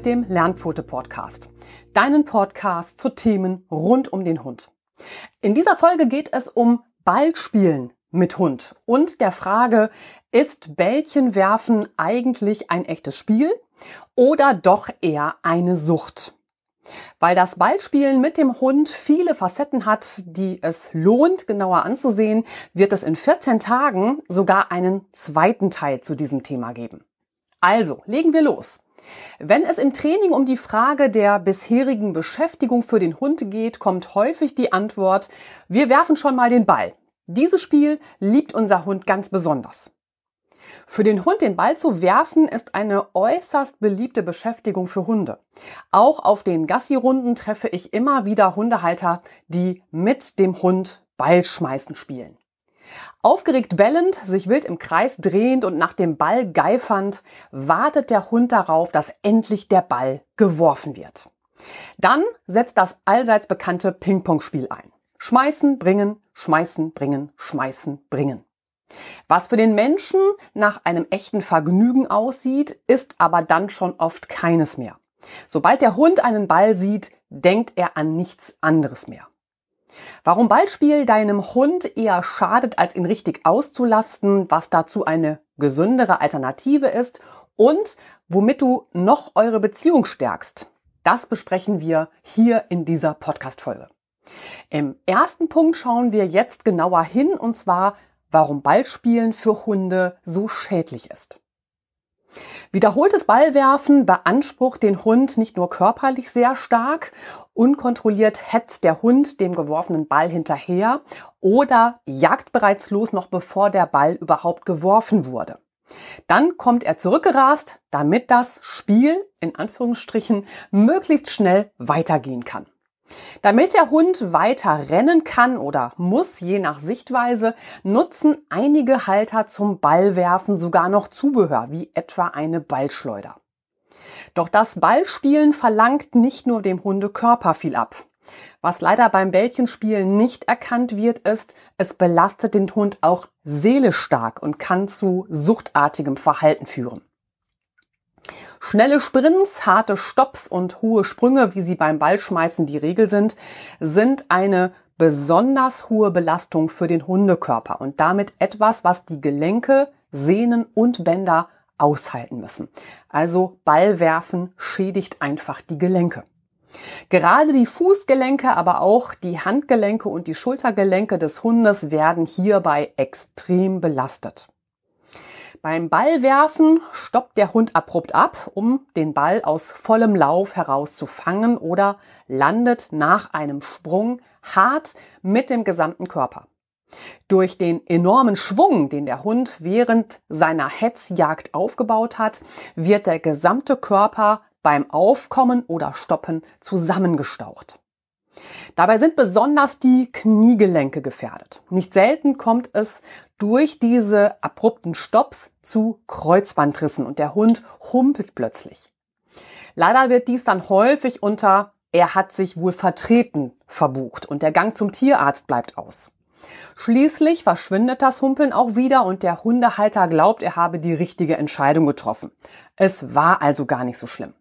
mit dem Lernpfote Podcast. Deinen Podcast zu Themen rund um den Hund. In dieser Folge geht es um Ballspielen mit Hund und der Frage, ist Bällchenwerfen eigentlich ein echtes Spiel oder doch eher eine Sucht? Weil das Ballspielen mit dem Hund viele Facetten hat, die es lohnt, genauer anzusehen, wird es in 14 Tagen sogar einen zweiten Teil zu diesem Thema geben. Also, legen wir los. Wenn es im Training um die Frage der bisherigen Beschäftigung für den Hund geht, kommt häufig die Antwort, wir werfen schon mal den Ball. Dieses Spiel liebt unser Hund ganz besonders. Für den Hund den Ball zu werfen ist eine äußerst beliebte Beschäftigung für Hunde. Auch auf den Gassi-Runden treffe ich immer wieder Hundehalter, die mit dem Hund Ballschmeißen spielen. Aufgeregt bellend, sich wild im Kreis drehend und nach dem Ball geifernd, wartet der Hund darauf, dass endlich der Ball geworfen wird. Dann setzt das allseits bekannte Ping-Pong-Spiel ein. Schmeißen, bringen, schmeißen, bringen, schmeißen, bringen. Was für den Menschen nach einem echten Vergnügen aussieht, ist aber dann schon oft keines mehr. Sobald der Hund einen Ball sieht, denkt er an nichts anderes mehr. Warum Ballspiel deinem Hund eher schadet, als ihn richtig auszulasten, was dazu eine gesündere Alternative ist und womit du noch eure Beziehung stärkst, das besprechen wir hier in dieser Podcast-Folge. Im ersten Punkt schauen wir jetzt genauer hin und zwar, warum Ballspielen für Hunde so schädlich ist. Wiederholtes Ballwerfen beansprucht den Hund nicht nur körperlich sehr stark, unkontrolliert hetzt der Hund dem geworfenen Ball hinterher oder jagt bereits los, noch bevor der Ball überhaupt geworfen wurde. Dann kommt er zurückgerast, damit das Spiel in Anführungsstrichen möglichst schnell weitergehen kann. Damit der Hund weiter rennen kann oder muss, je nach Sichtweise, nutzen einige Halter zum Ballwerfen sogar noch Zubehör, wie etwa eine Ballschleuder. Doch das Ballspielen verlangt nicht nur dem Hundekörper viel ab. Was leider beim Bällchenspielen nicht erkannt wird, ist, es belastet den Hund auch seelisch stark und kann zu suchtartigem Verhalten führen. Schnelle Sprints, harte Stops und hohe Sprünge, wie sie beim Ballschmeißen die Regel sind, sind eine besonders hohe Belastung für den Hundekörper und damit etwas, was die Gelenke, Sehnen und Bänder aushalten müssen. Also Ballwerfen schädigt einfach die Gelenke. Gerade die Fußgelenke, aber auch die Handgelenke und die Schultergelenke des Hundes werden hierbei extrem belastet. Beim Ballwerfen stoppt der Hund abrupt ab, um den Ball aus vollem Lauf heraus zu fangen oder landet nach einem Sprung hart mit dem gesamten Körper. Durch den enormen Schwung, den der Hund während seiner Hetzjagd aufgebaut hat, wird der gesamte Körper beim Aufkommen oder Stoppen zusammengestaucht. Dabei sind besonders die Kniegelenke gefährdet. Nicht selten kommt es durch diese abrupten Stops zu Kreuzbandrissen und der Hund humpelt plötzlich. Leider wird dies dann häufig unter er hat sich wohl vertreten verbucht und der Gang zum Tierarzt bleibt aus. Schließlich verschwindet das Humpeln auch wieder und der Hundehalter glaubt, er habe die richtige Entscheidung getroffen. Es war also gar nicht so schlimm.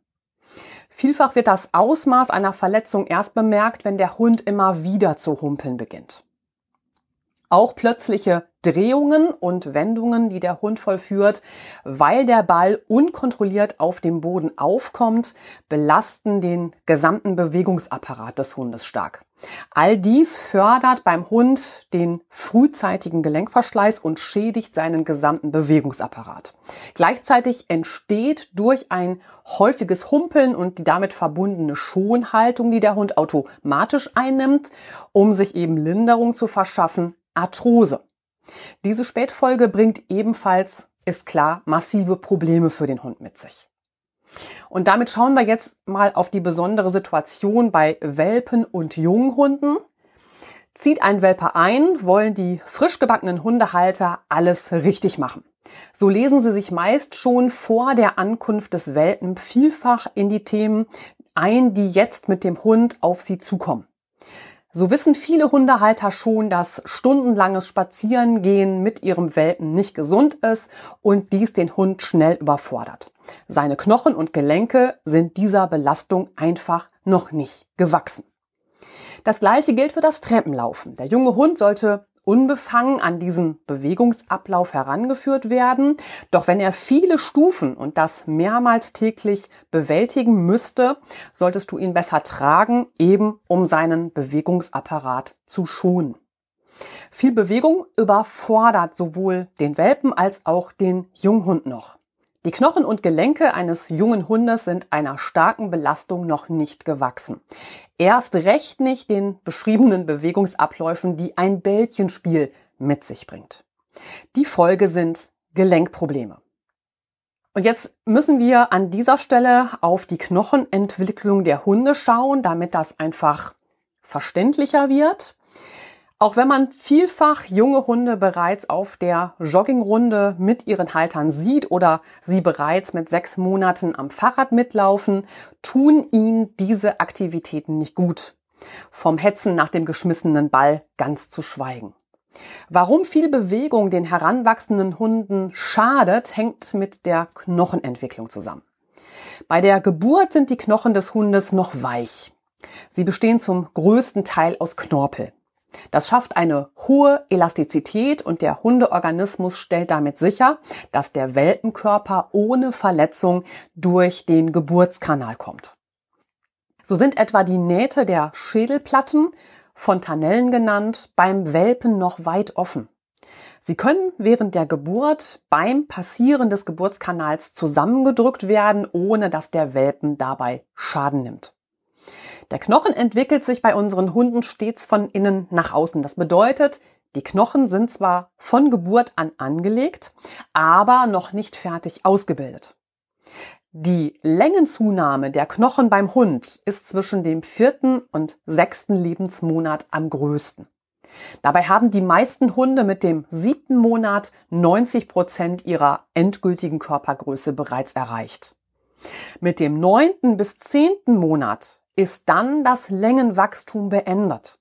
Vielfach wird das Ausmaß einer Verletzung erst bemerkt, wenn der Hund immer wieder zu humpeln beginnt. Auch plötzliche Drehungen und Wendungen, die der Hund vollführt, weil der Ball unkontrolliert auf dem Boden aufkommt, belasten den gesamten Bewegungsapparat des Hundes stark. All dies fördert beim Hund den frühzeitigen Gelenkverschleiß und schädigt seinen gesamten Bewegungsapparat. Gleichzeitig entsteht durch ein häufiges Humpeln und die damit verbundene Schonhaltung, die der Hund automatisch einnimmt, um sich eben Linderung zu verschaffen, Arthrose. Diese Spätfolge bringt ebenfalls, ist klar, massive Probleme für den Hund mit sich. Und damit schauen wir jetzt mal auf die besondere Situation bei Welpen und Junghunden. Zieht ein Welpe ein, wollen die frisch gebackenen Hundehalter alles richtig machen. So lesen sie sich meist schon vor der Ankunft des Welpen vielfach in die Themen ein, die jetzt mit dem Hund auf sie zukommen. So wissen viele Hundehalter schon, dass stundenlanges Spazierengehen mit ihrem Welpen nicht gesund ist und dies den Hund schnell überfordert. Seine Knochen und Gelenke sind dieser Belastung einfach noch nicht gewachsen. Das gleiche gilt für das Treppenlaufen. Der junge Hund sollte unbefangen an diesen Bewegungsablauf herangeführt werden. Doch wenn er viele Stufen und das mehrmals täglich bewältigen müsste, solltest du ihn besser tragen, eben um seinen Bewegungsapparat zu schonen. Viel Bewegung überfordert sowohl den Welpen als auch den Junghund noch. Die Knochen und Gelenke eines jungen Hundes sind einer starken Belastung noch nicht gewachsen. Erst recht nicht den beschriebenen Bewegungsabläufen, die ein Bällchenspiel mit sich bringt. Die Folge sind Gelenkprobleme. Und jetzt müssen wir an dieser Stelle auf die Knochenentwicklung der Hunde schauen, damit das einfach verständlicher wird. Auch wenn man vielfach junge Hunde bereits auf der Joggingrunde mit ihren Haltern sieht oder sie bereits mit sechs Monaten am Fahrrad mitlaufen, tun ihnen diese Aktivitäten nicht gut. Vom Hetzen nach dem geschmissenen Ball ganz zu schweigen. Warum viel Bewegung den heranwachsenden Hunden schadet, hängt mit der Knochenentwicklung zusammen. Bei der Geburt sind die Knochen des Hundes noch weich. Sie bestehen zum größten Teil aus Knorpel. Das schafft eine hohe Elastizität und der Hundeorganismus stellt damit sicher, dass der Welpenkörper ohne Verletzung durch den Geburtskanal kommt. So sind etwa die Nähte der Schädelplatten, Fontanellen genannt, beim Welpen noch weit offen. Sie können während der Geburt beim Passieren des Geburtskanals zusammengedrückt werden, ohne dass der Welpen dabei Schaden nimmt. Der Knochen entwickelt sich bei unseren Hunden stets von innen nach außen. Das bedeutet, die Knochen sind zwar von Geburt an angelegt, aber noch nicht fertig ausgebildet. Die Längenzunahme der Knochen beim Hund ist zwischen dem vierten und sechsten Lebensmonat am größten. Dabei haben die meisten Hunde mit dem siebten Monat 90 Prozent ihrer endgültigen Körpergröße bereits erreicht. Mit dem neunten bis zehnten Monat ist dann das Längenwachstum beendet.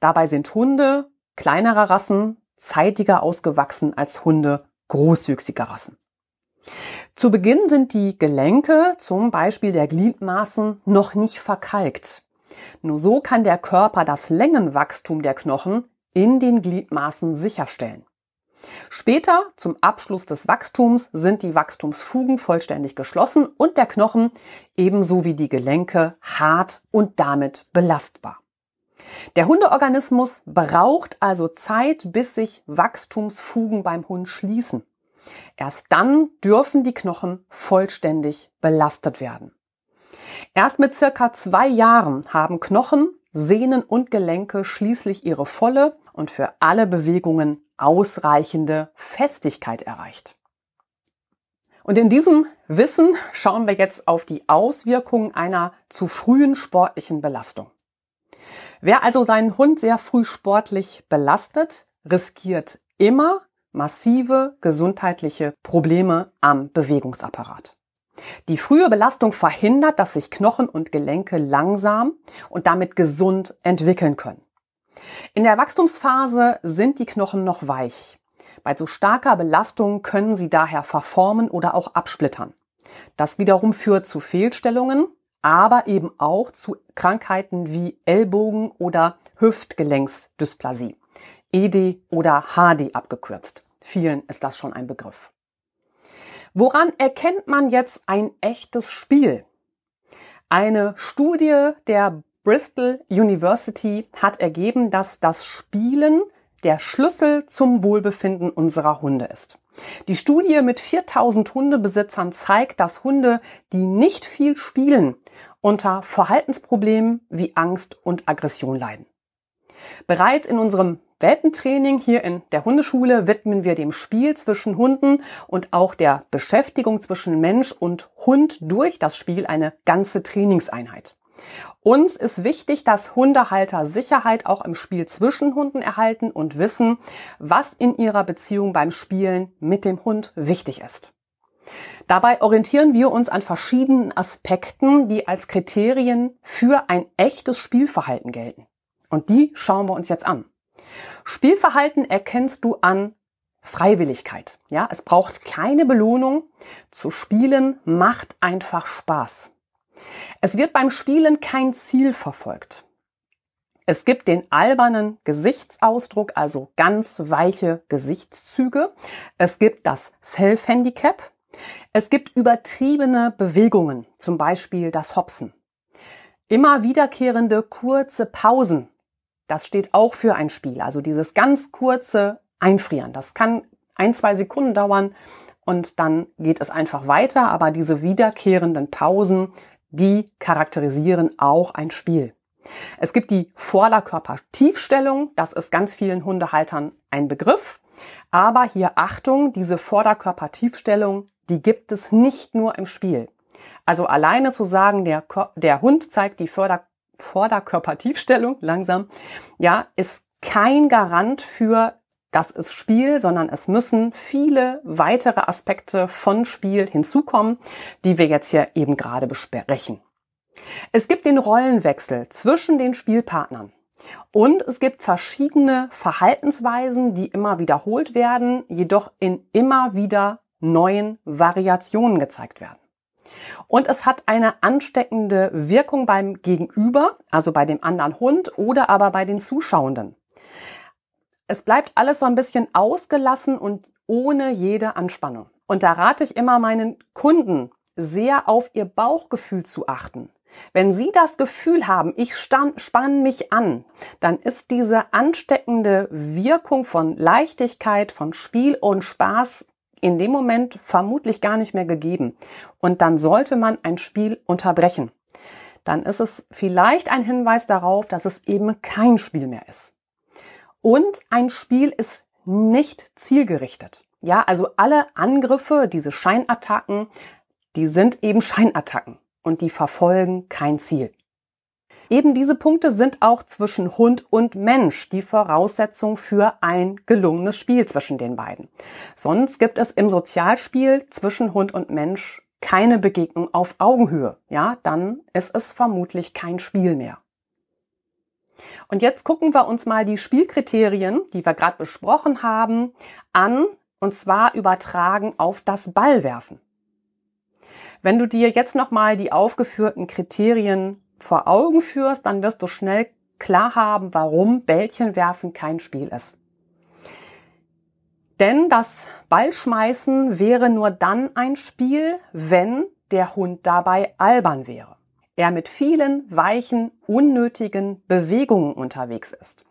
Dabei sind Hunde kleinerer Rassen zeitiger ausgewachsen als Hunde großwüchsiger Rassen. Zu Beginn sind die Gelenke, zum Beispiel der Gliedmaßen, noch nicht verkalkt. Nur so kann der Körper das Längenwachstum der Knochen in den Gliedmaßen sicherstellen. Später, zum Abschluss des Wachstums, sind die Wachstumsfugen vollständig geschlossen und der Knochen ebenso wie die Gelenke hart und damit belastbar. Der Hundeorganismus braucht also Zeit, bis sich Wachstumsfugen beim Hund schließen. Erst dann dürfen die Knochen vollständig belastet werden. Erst mit circa zwei Jahren haben Knochen, Sehnen und Gelenke schließlich ihre volle und für alle Bewegungen ausreichende Festigkeit erreicht. Und in diesem Wissen schauen wir jetzt auf die Auswirkungen einer zu frühen sportlichen Belastung. Wer also seinen Hund sehr früh sportlich belastet, riskiert immer massive gesundheitliche Probleme am Bewegungsapparat. Die frühe Belastung verhindert, dass sich Knochen und Gelenke langsam und damit gesund entwickeln können. In der Wachstumsphase sind die Knochen noch weich. Bei so starker Belastung können sie daher verformen oder auch absplittern. Das wiederum führt zu Fehlstellungen, aber eben auch zu Krankheiten wie Ellbogen- oder Hüftgelenksdysplasie. ED oder HD abgekürzt. Vielen ist das schon ein Begriff. Woran erkennt man jetzt ein echtes Spiel? Eine Studie der Bristol University hat ergeben, dass das Spielen der Schlüssel zum Wohlbefinden unserer Hunde ist. Die Studie mit 4000 Hundebesitzern zeigt, dass Hunde, die nicht viel spielen, unter Verhaltensproblemen wie Angst und Aggression leiden. Bereits in unserem Welpentraining hier in der Hundeschule widmen wir dem Spiel zwischen Hunden und auch der Beschäftigung zwischen Mensch und Hund durch das Spiel eine ganze Trainingseinheit. Uns ist wichtig, dass Hundehalter Sicherheit auch im Spiel zwischen Hunden erhalten und wissen, was in ihrer Beziehung beim Spielen mit dem Hund wichtig ist. Dabei orientieren wir uns an verschiedenen Aspekten, die als Kriterien für ein echtes Spielverhalten gelten. Und die schauen wir uns jetzt an. Spielverhalten erkennst du an Freiwilligkeit. Ja, es braucht keine Belohnung. Zu spielen macht einfach Spaß. Es wird beim Spielen kein Ziel verfolgt. Es gibt den albernen Gesichtsausdruck, also ganz weiche Gesichtszüge. Es gibt das Self-Handicap. Es gibt übertriebene Bewegungen, zum Beispiel das Hopsen. Immer wiederkehrende kurze Pausen. Das steht auch für ein Spiel. Also dieses ganz kurze Einfrieren. Das kann ein, zwei Sekunden dauern und dann geht es einfach weiter. Aber diese wiederkehrenden Pausen, die charakterisieren auch ein Spiel. Es gibt die Vorderkörpertiefstellung. Das ist ganz vielen Hundehaltern ein Begriff. Aber hier Achtung, diese Vorderkörpertiefstellung, die gibt es nicht nur im Spiel. Also alleine zu sagen, der, der Hund zeigt die Vorder Vorderkörpertiefstellung langsam, ja, ist kein Garant für das ist Spiel, sondern es müssen viele weitere Aspekte von Spiel hinzukommen, die wir jetzt hier eben gerade besprechen. Es gibt den Rollenwechsel zwischen den Spielpartnern. Und es gibt verschiedene Verhaltensweisen, die immer wiederholt werden, jedoch in immer wieder neuen Variationen gezeigt werden. Und es hat eine ansteckende Wirkung beim Gegenüber, also bei dem anderen Hund oder aber bei den Zuschauenden. Es bleibt alles so ein bisschen ausgelassen und ohne jede Anspannung. Und da rate ich immer meinen Kunden, sehr auf ihr Bauchgefühl zu achten. Wenn Sie das Gefühl haben, ich spanne mich an, dann ist diese ansteckende Wirkung von Leichtigkeit, von Spiel und Spaß in dem Moment vermutlich gar nicht mehr gegeben. Und dann sollte man ein Spiel unterbrechen. Dann ist es vielleicht ein Hinweis darauf, dass es eben kein Spiel mehr ist. Und ein Spiel ist nicht zielgerichtet. Ja, also alle Angriffe, diese Scheinattacken, die sind eben Scheinattacken und die verfolgen kein Ziel. Eben diese Punkte sind auch zwischen Hund und Mensch die Voraussetzung für ein gelungenes Spiel zwischen den beiden. Sonst gibt es im Sozialspiel zwischen Hund und Mensch keine Begegnung auf Augenhöhe. Ja, dann ist es vermutlich kein Spiel mehr. Und jetzt gucken wir uns mal die Spielkriterien, die wir gerade besprochen haben, an, und zwar übertragen auf das Ballwerfen. Wenn du dir jetzt nochmal die aufgeführten Kriterien vor Augen führst, dann wirst du schnell klar haben, warum Bällchenwerfen kein Spiel ist. Denn das Ballschmeißen wäre nur dann ein Spiel, wenn der Hund dabei albern wäre. Er mit vielen weichen, unnötigen Bewegungen unterwegs ist.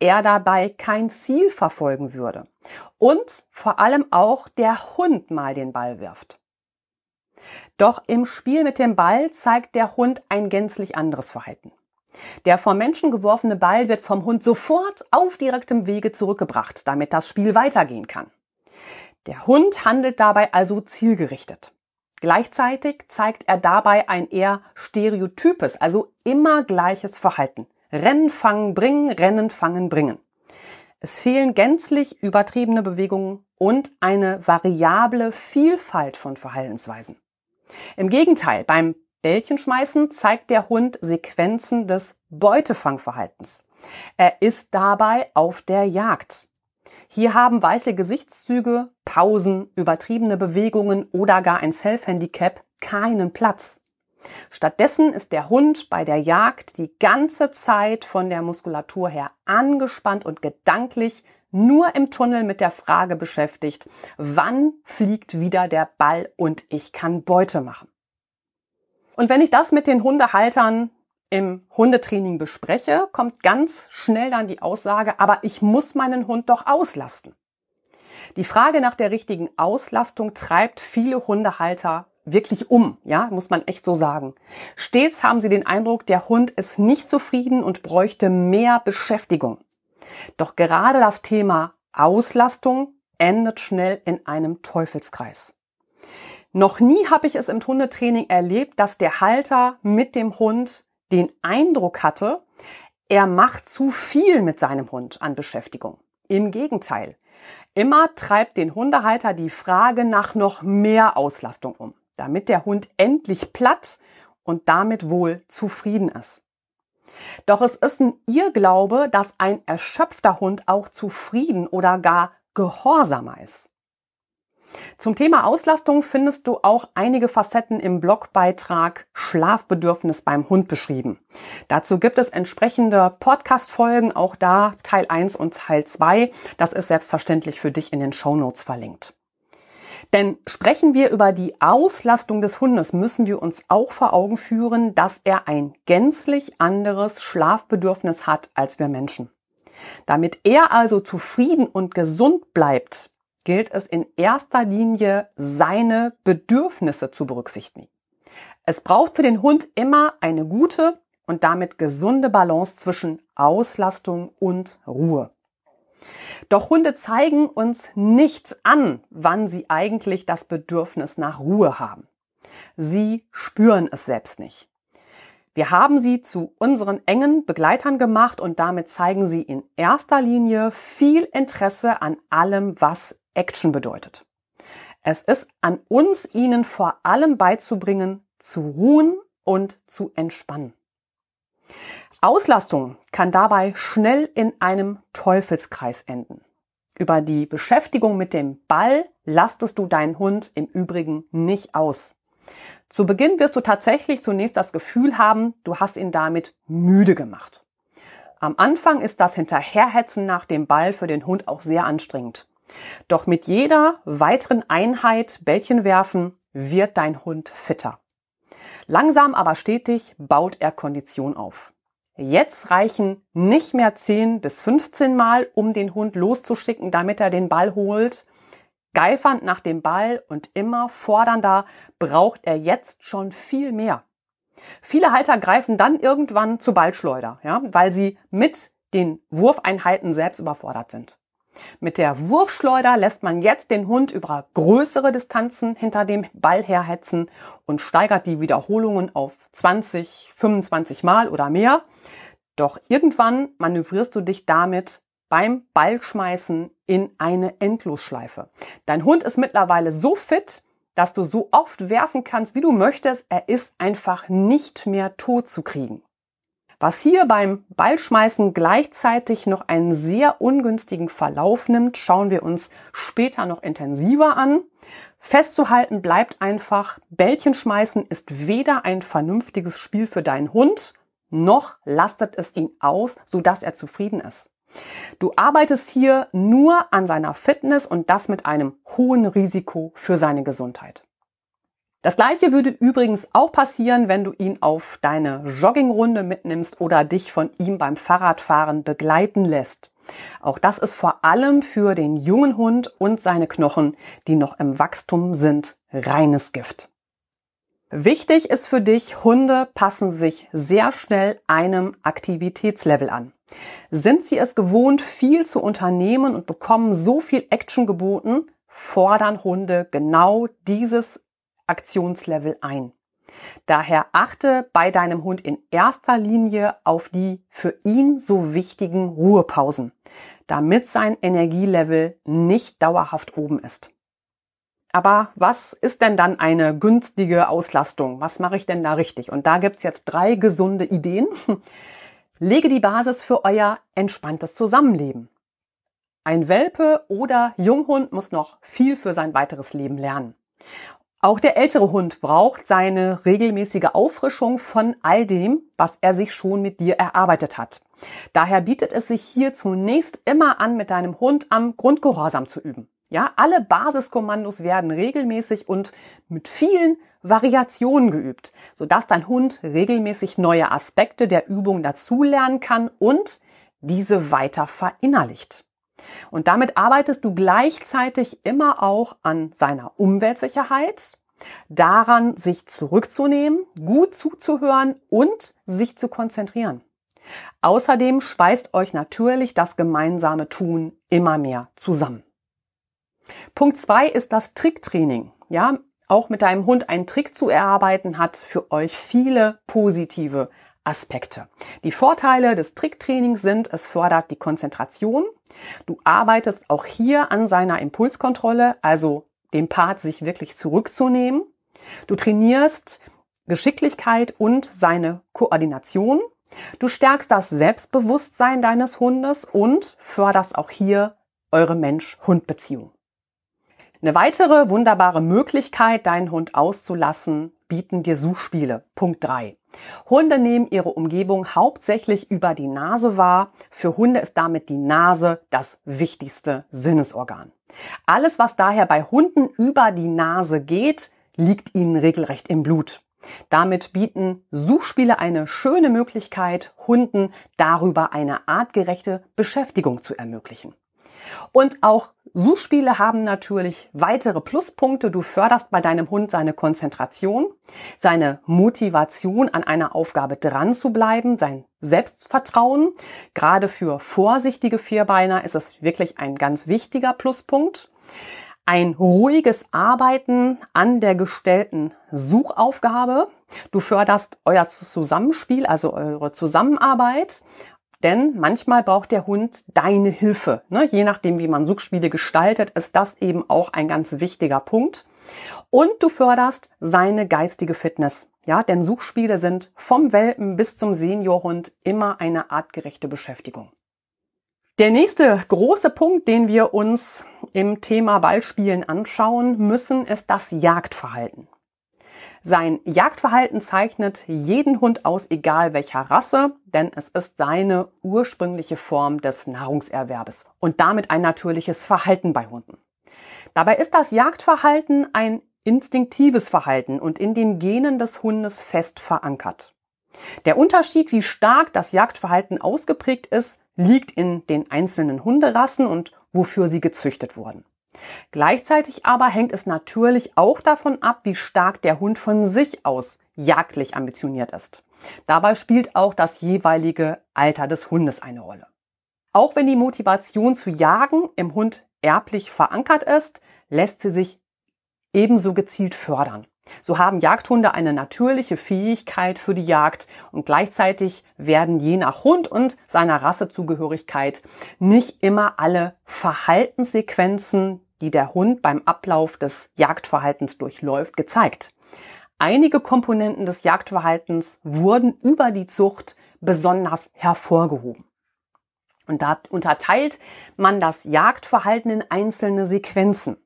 Er dabei kein Ziel verfolgen würde. Und vor allem auch der Hund mal den Ball wirft. Doch im Spiel mit dem Ball zeigt der Hund ein gänzlich anderes Verhalten. Der vom Menschen geworfene Ball wird vom Hund sofort auf direktem Wege zurückgebracht, damit das Spiel weitergehen kann. Der Hund handelt dabei also zielgerichtet. Gleichzeitig zeigt er dabei ein eher stereotypes, also immer gleiches Verhalten. Rennen, fangen, bringen, rennen, fangen, bringen. Es fehlen gänzlich übertriebene Bewegungen und eine variable Vielfalt von Verhaltensweisen. Im Gegenteil, beim Bällchenschmeißen zeigt der Hund Sequenzen des Beutefangverhaltens. Er ist dabei auf der Jagd. Hier haben weiche Gesichtszüge, Pausen, übertriebene Bewegungen oder gar ein Self-Handicap keinen Platz. Stattdessen ist der Hund bei der Jagd die ganze Zeit von der Muskulatur her angespannt und gedanklich nur im Tunnel mit der Frage beschäftigt, wann fliegt wieder der Ball und ich kann Beute machen. Und wenn ich das mit den Hundehaltern im Hundetraining bespreche, kommt ganz schnell dann die Aussage, aber ich muss meinen Hund doch auslasten. Die Frage nach der richtigen Auslastung treibt viele Hundehalter wirklich um, ja, muss man echt so sagen. Stets haben sie den Eindruck, der Hund ist nicht zufrieden und bräuchte mehr Beschäftigung. Doch gerade das Thema Auslastung endet schnell in einem Teufelskreis. Noch nie habe ich es im Hundetraining erlebt, dass der Halter mit dem Hund den Eindruck hatte, er macht zu viel mit seinem Hund an Beschäftigung. Im Gegenteil. Immer treibt den Hundehalter die Frage nach noch mehr Auslastung um, damit der Hund endlich platt und damit wohl zufrieden ist. Doch es ist ein Irrglaube, dass ein erschöpfter Hund auch zufrieden oder gar gehorsamer ist. Zum Thema Auslastung findest du auch einige Facetten im Blogbeitrag Schlafbedürfnis beim Hund beschrieben. Dazu gibt es entsprechende Podcast-Folgen, auch da Teil 1 und Teil 2. Das ist selbstverständlich für dich in den Show Notes verlinkt. Denn sprechen wir über die Auslastung des Hundes, müssen wir uns auch vor Augen führen, dass er ein gänzlich anderes Schlafbedürfnis hat als wir Menschen. Damit er also zufrieden und gesund bleibt, gilt es in erster Linie, seine Bedürfnisse zu berücksichtigen. Es braucht für den Hund immer eine gute und damit gesunde Balance zwischen Auslastung und Ruhe. Doch Hunde zeigen uns nicht an, wann sie eigentlich das Bedürfnis nach Ruhe haben. Sie spüren es selbst nicht. Wir haben sie zu unseren engen Begleitern gemacht und damit zeigen sie in erster Linie viel Interesse an allem, was Action bedeutet. Es ist an uns, ihnen vor allem beizubringen, zu ruhen und zu entspannen. Auslastung kann dabei schnell in einem Teufelskreis enden. Über die Beschäftigung mit dem Ball lastest du deinen Hund im Übrigen nicht aus. Zu Beginn wirst du tatsächlich zunächst das Gefühl haben, du hast ihn damit müde gemacht. Am Anfang ist das Hinterherhetzen nach dem Ball für den Hund auch sehr anstrengend. Doch mit jeder weiteren Einheit Bällchen werfen wird dein Hund fitter. Langsam aber stetig baut er Kondition auf. Jetzt reichen nicht mehr 10 bis 15 Mal, um den Hund loszuschicken, damit er den Ball holt. Geifernd nach dem Ball und immer fordernder braucht er jetzt schon viel mehr. Viele Halter greifen dann irgendwann zur Ballschleuder, ja, weil sie mit den Wurfeinheiten selbst überfordert sind. Mit der Wurfschleuder lässt man jetzt den Hund über größere Distanzen hinter dem Ball herhetzen und steigert die Wiederholungen auf 20, 25 Mal oder mehr. Doch irgendwann manövrierst du dich damit beim Ballschmeißen in eine Endlosschleife. Dein Hund ist mittlerweile so fit, dass du so oft werfen kannst, wie du möchtest. Er ist einfach nicht mehr tot zu kriegen. Was hier beim Ballschmeißen gleichzeitig noch einen sehr ungünstigen Verlauf nimmt, schauen wir uns später noch intensiver an. Festzuhalten bleibt einfach, Bällchen schmeißen ist weder ein vernünftiges Spiel für deinen Hund, noch lastet es ihn aus, sodass er zufrieden ist. Du arbeitest hier nur an seiner Fitness und das mit einem hohen Risiko für seine Gesundheit. Das gleiche würde übrigens auch passieren, wenn du ihn auf deine Joggingrunde mitnimmst oder dich von ihm beim Fahrradfahren begleiten lässt. Auch das ist vor allem für den jungen Hund und seine Knochen, die noch im Wachstum sind, reines Gift. Wichtig ist für dich, Hunde passen sich sehr schnell einem Aktivitätslevel an. Sind sie es gewohnt, viel zu unternehmen und bekommen so viel Action geboten, fordern Hunde genau dieses Aktionslevel ein. Daher achte bei deinem Hund in erster Linie auf die für ihn so wichtigen Ruhepausen, damit sein Energielevel nicht dauerhaft oben ist. Aber was ist denn dann eine günstige Auslastung? Was mache ich denn da richtig? Und da gibt's jetzt drei gesunde Ideen. Lege die Basis für euer entspanntes Zusammenleben. Ein Welpe oder Junghund muss noch viel für sein weiteres Leben lernen. Auch der ältere Hund braucht seine regelmäßige Auffrischung von all dem, was er sich schon mit dir erarbeitet hat. Daher bietet es sich hier zunächst immer an, mit deinem Hund am Grundgehorsam zu üben. Ja, alle Basiskommandos werden regelmäßig und mit vielen Variationen geübt, sodass dein Hund regelmäßig neue Aspekte der Übung dazulernen kann und diese weiter verinnerlicht. Und damit arbeitest du gleichzeitig immer auch an seiner Umweltsicherheit, daran, sich zurückzunehmen, gut zuzuhören und sich zu konzentrieren. Außerdem schweißt euch natürlich das gemeinsame Tun immer mehr zusammen. Punkt zwei ist das Tricktraining. Ja, auch mit deinem Hund einen Trick zu erarbeiten hat für euch viele positive Aspekte. Die Vorteile des Tricktrainings sind, es fördert die Konzentration. Du arbeitest auch hier an seiner Impulskontrolle, also dem Part, sich wirklich zurückzunehmen. Du trainierst Geschicklichkeit und seine Koordination. Du stärkst das Selbstbewusstsein deines Hundes und förderst auch hier eure Mensch-Hund-Beziehung. Eine weitere wunderbare Möglichkeit, deinen Hund auszulassen, bieten dir Suchspiele. Punkt 3. Hunde nehmen ihre Umgebung hauptsächlich über die Nase wahr. Für Hunde ist damit die Nase das wichtigste Sinnesorgan. Alles, was daher bei Hunden über die Nase geht, liegt ihnen regelrecht im Blut. Damit bieten Suchspiele eine schöne Möglichkeit, Hunden darüber eine artgerechte Beschäftigung zu ermöglichen. Und auch Suchspiele haben natürlich weitere Pluspunkte. Du förderst bei deinem Hund seine Konzentration, seine Motivation an einer Aufgabe dran zu bleiben, sein Selbstvertrauen. Gerade für vorsichtige Vierbeiner ist es wirklich ein ganz wichtiger Pluspunkt. Ein ruhiges Arbeiten an der gestellten Suchaufgabe. Du förderst euer Zusammenspiel, also eure Zusammenarbeit denn manchmal braucht der Hund deine Hilfe. Ne? Je nachdem, wie man Suchspiele gestaltet, ist das eben auch ein ganz wichtiger Punkt. Und du förderst seine geistige Fitness. Ja, denn Suchspiele sind vom Welpen bis zum Seniorhund immer eine artgerechte Beschäftigung. Der nächste große Punkt, den wir uns im Thema Ballspielen anschauen müssen, ist das Jagdverhalten. Sein Jagdverhalten zeichnet jeden Hund aus, egal welcher Rasse, denn es ist seine ursprüngliche Form des Nahrungserwerbes und damit ein natürliches Verhalten bei Hunden. Dabei ist das Jagdverhalten ein instinktives Verhalten und in den Genen des Hundes fest verankert. Der Unterschied, wie stark das Jagdverhalten ausgeprägt ist, liegt in den einzelnen Hunderassen und wofür sie gezüchtet wurden. Gleichzeitig aber hängt es natürlich auch davon ab, wie stark der Hund von sich aus jagdlich ambitioniert ist. Dabei spielt auch das jeweilige Alter des Hundes eine Rolle. Auch wenn die Motivation zu jagen im Hund erblich verankert ist, lässt sie sich ebenso gezielt fördern. So haben Jagdhunde eine natürliche Fähigkeit für die Jagd und gleichzeitig werden je nach Hund und seiner Rassezugehörigkeit nicht immer alle Verhaltenssequenzen, die der Hund beim Ablauf des Jagdverhaltens durchläuft, gezeigt. Einige Komponenten des Jagdverhaltens wurden über die Zucht besonders hervorgehoben. Und da unterteilt man das Jagdverhalten in einzelne Sequenzen.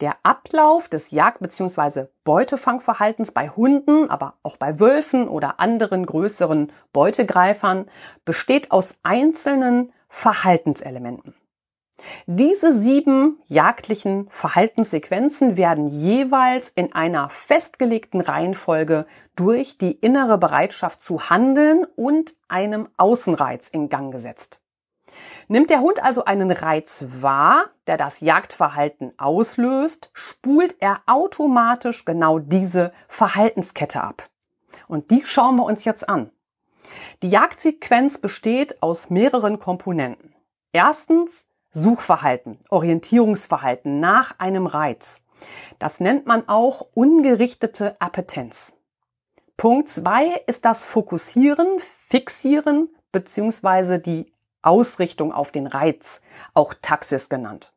Der Ablauf des Jagd- bzw. Beutefangverhaltens bei Hunden, aber auch bei Wölfen oder anderen größeren Beutegreifern besteht aus einzelnen Verhaltenselementen. Diese sieben jagdlichen Verhaltenssequenzen werden jeweils in einer festgelegten Reihenfolge durch die innere Bereitschaft zu handeln und einem Außenreiz in Gang gesetzt. Nimmt der Hund also einen Reiz wahr, der das Jagdverhalten auslöst, spult er automatisch genau diese Verhaltenskette ab. Und die schauen wir uns jetzt an. Die Jagdsequenz besteht aus mehreren Komponenten. Erstens Suchverhalten, Orientierungsverhalten nach einem Reiz. Das nennt man auch ungerichtete Appetenz. Punkt zwei ist das Fokussieren, Fixieren bzw. die Ausrichtung auf den Reiz, auch Taxis genannt.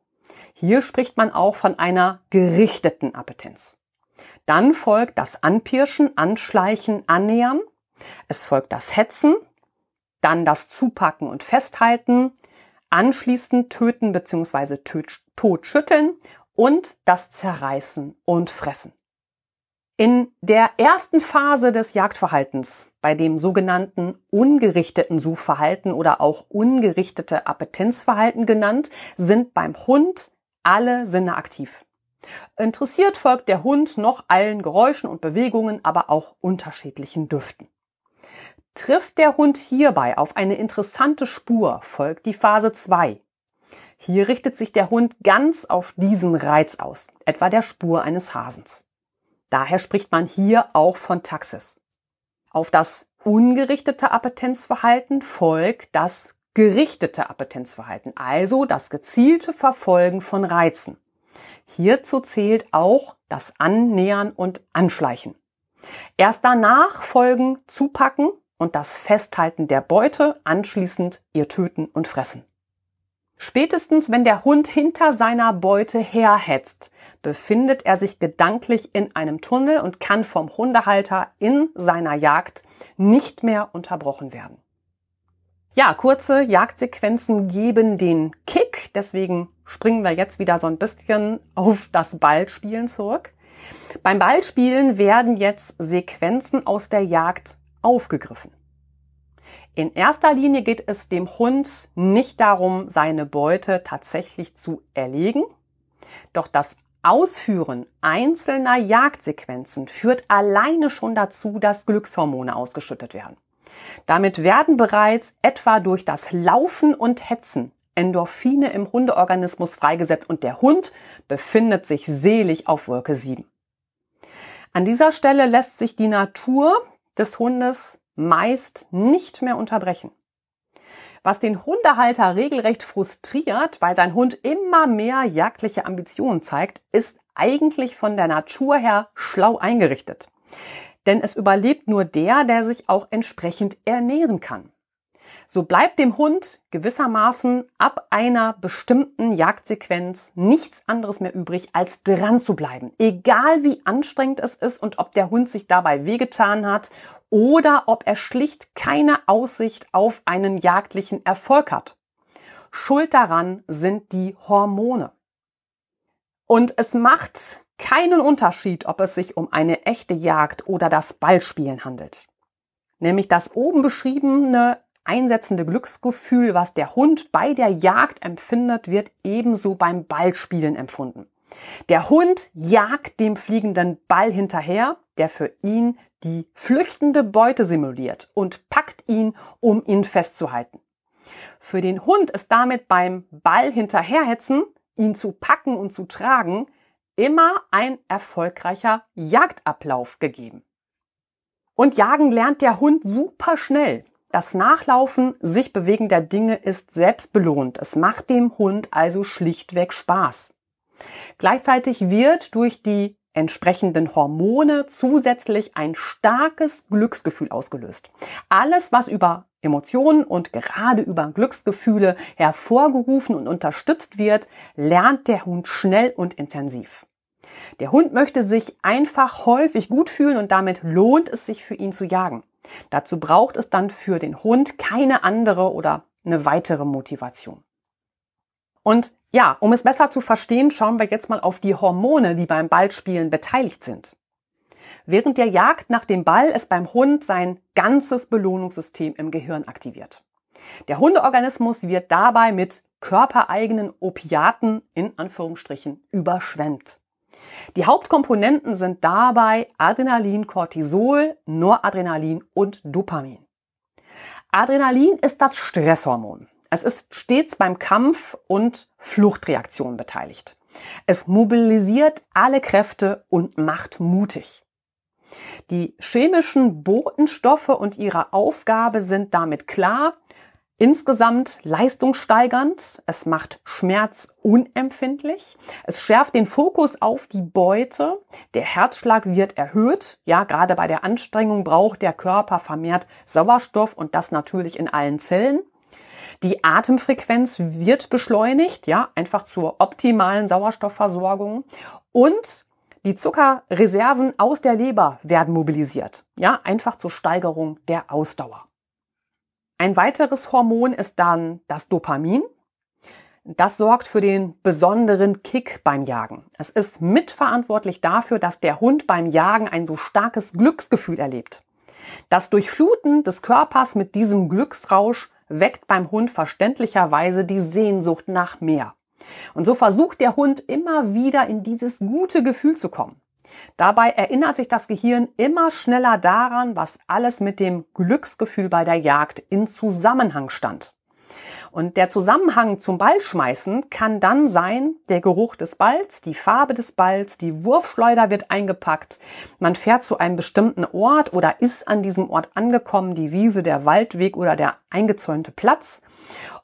Hier spricht man auch von einer gerichteten Appetenz. Dann folgt das Anpirschen, Anschleichen, Annähern. Es folgt das Hetzen, dann das Zupacken und Festhalten, anschließend Töten bzw. Totschütteln und das Zerreißen und Fressen. In der ersten Phase des Jagdverhaltens, bei dem sogenannten ungerichteten Suchverhalten oder auch ungerichtete Appetenzverhalten genannt, sind beim Hund alle Sinne aktiv. Interessiert folgt der Hund noch allen Geräuschen und Bewegungen, aber auch unterschiedlichen Düften. Trifft der Hund hierbei auf eine interessante Spur, folgt die Phase 2. Hier richtet sich der Hund ganz auf diesen Reiz aus, etwa der Spur eines Hasens. Daher spricht man hier auch von Taxis. Auf das ungerichtete Appetenzverhalten folgt das gerichtete Appetenzverhalten, also das gezielte Verfolgen von Reizen. Hierzu zählt auch das Annähern und Anschleichen. Erst danach folgen Zupacken und das Festhalten der Beute, anschließend ihr Töten und Fressen. Spätestens, wenn der Hund hinter seiner Beute herhetzt, befindet er sich gedanklich in einem Tunnel und kann vom Hundehalter in seiner Jagd nicht mehr unterbrochen werden. Ja, kurze Jagdsequenzen geben den Kick, deswegen springen wir jetzt wieder so ein bisschen auf das Ballspielen zurück. Beim Ballspielen werden jetzt Sequenzen aus der Jagd aufgegriffen. In erster Linie geht es dem Hund nicht darum, seine Beute tatsächlich zu erlegen, doch das Ausführen einzelner Jagdsequenzen führt alleine schon dazu, dass Glückshormone ausgeschüttet werden. Damit werden bereits etwa durch das Laufen und Hetzen Endorphine im Hundeorganismus freigesetzt und der Hund befindet sich selig auf Wolke 7. An dieser Stelle lässt sich die Natur des Hundes meist nicht mehr unterbrechen. Was den Hundehalter regelrecht frustriert, weil sein Hund immer mehr jagdliche Ambitionen zeigt, ist eigentlich von der Natur her schlau eingerichtet. Denn es überlebt nur der, der sich auch entsprechend ernähren kann. So bleibt dem Hund gewissermaßen ab einer bestimmten Jagdsequenz nichts anderes mehr übrig, als dran zu bleiben. Egal wie anstrengend es ist und ob der Hund sich dabei wehgetan hat oder ob er schlicht keine Aussicht auf einen jagdlichen Erfolg hat. Schuld daran sind die Hormone. Und es macht keinen Unterschied, ob es sich um eine echte Jagd oder das Ballspielen handelt. Nämlich das oben beschriebene einsetzende Glücksgefühl, was der Hund bei der Jagd empfindet, wird ebenso beim Ballspielen empfunden. Der Hund jagt dem fliegenden Ball hinterher, der für ihn die flüchtende Beute simuliert und packt ihn, um ihn festzuhalten. Für den Hund ist damit beim Ball hinterherhetzen, ihn zu packen und zu tragen, immer ein erfolgreicher Jagdablauf gegeben. Und jagen lernt der Hund super schnell. Das Nachlaufen, sich bewegen der Dinge ist selbstbelohnt. Es macht dem Hund also schlichtweg Spaß. Gleichzeitig wird durch die entsprechenden Hormone zusätzlich ein starkes Glücksgefühl ausgelöst. Alles, was über Emotionen und gerade über Glücksgefühle hervorgerufen und unterstützt wird, lernt der Hund schnell und intensiv. Der Hund möchte sich einfach häufig gut fühlen und damit lohnt es sich für ihn zu jagen. Dazu braucht es dann für den Hund keine andere oder eine weitere Motivation. Und ja, um es besser zu verstehen, schauen wir jetzt mal auf die Hormone, die beim Ballspielen beteiligt sind. Während der Jagd nach dem Ball ist beim Hund sein ganzes Belohnungssystem im Gehirn aktiviert. Der Hundeorganismus wird dabei mit körpereigenen Opiaten in Anführungsstrichen überschwemmt. Die Hauptkomponenten sind dabei Adrenalin, Cortisol, Noradrenalin und Dopamin. Adrenalin ist das Stresshormon. Es ist stets beim Kampf und Fluchtreaktion beteiligt. Es mobilisiert alle Kräfte und macht mutig. Die chemischen Botenstoffe und ihre Aufgabe sind damit klar, Insgesamt leistungssteigernd, es macht Schmerz unempfindlich, es schärft den Fokus auf die Beute, der Herzschlag wird erhöht, ja, gerade bei der Anstrengung braucht der Körper vermehrt Sauerstoff und das natürlich in allen Zellen. Die Atemfrequenz wird beschleunigt, ja, einfach zur optimalen Sauerstoffversorgung. Und die Zuckerreserven aus der Leber werden mobilisiert, ja, einfach zur Steigerung der Ausdauer. Ein weiteres Hormon ist dann das Dopamin. Das sorgt für den besonderen Kick beim Jagen. Es ist mitverantwortlich dafür, dass der Hund beim Jagen ein so starkes Glücksgefühl erlebt. Das Durchfluten des Körpers mit diesem Glücksrausch weckt beim Hund verständlicherweise die Sehnsucht nach mehr. Und so versucht der Hund immer wieder in dieses gute Gefühl zu kommen. Dabei erinnert sich das Gehirn immer schneller daran, was alles mit dem Glücksgefühl bei der Jagd in Zusammenhang stand. Und der Zusammenhang zum Ballschmeißen kann dann sein, der Geruch des Balls, die Farbe des Balls, die Wurfschleuder wird eingepackt, man fährt zu einem bestimmten Ort oder ist an diesem Ort angekommen, die Wiese, der Waldweg oder der eingezäunte Platz.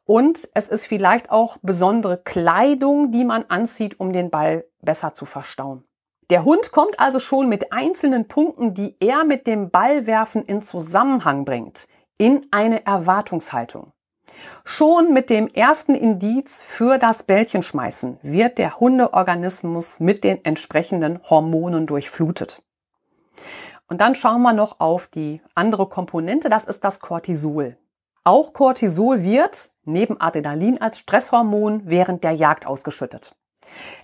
Und es ist vielleicht auch besondere Kleidung, die man anzieht, um den Ball besser zu verstauen. Der Hund kommt also schon mit einzelnen Punkten, die er mit dem Ballwerfen in Zusammenhang bringt, in eine Erwartungshaltung. Schon mit dem ersten Indiz für das Bällchenschmeißen wird der Hundeorganismus mit den entsprechenden Hormonen durchflutet. Und dann schauen wir noch auf die andere Komponente, das ist das Cortisol. Auch Cortisol wird neben Adrenalin als Stresshormon während der Jagd ausgeschüttet.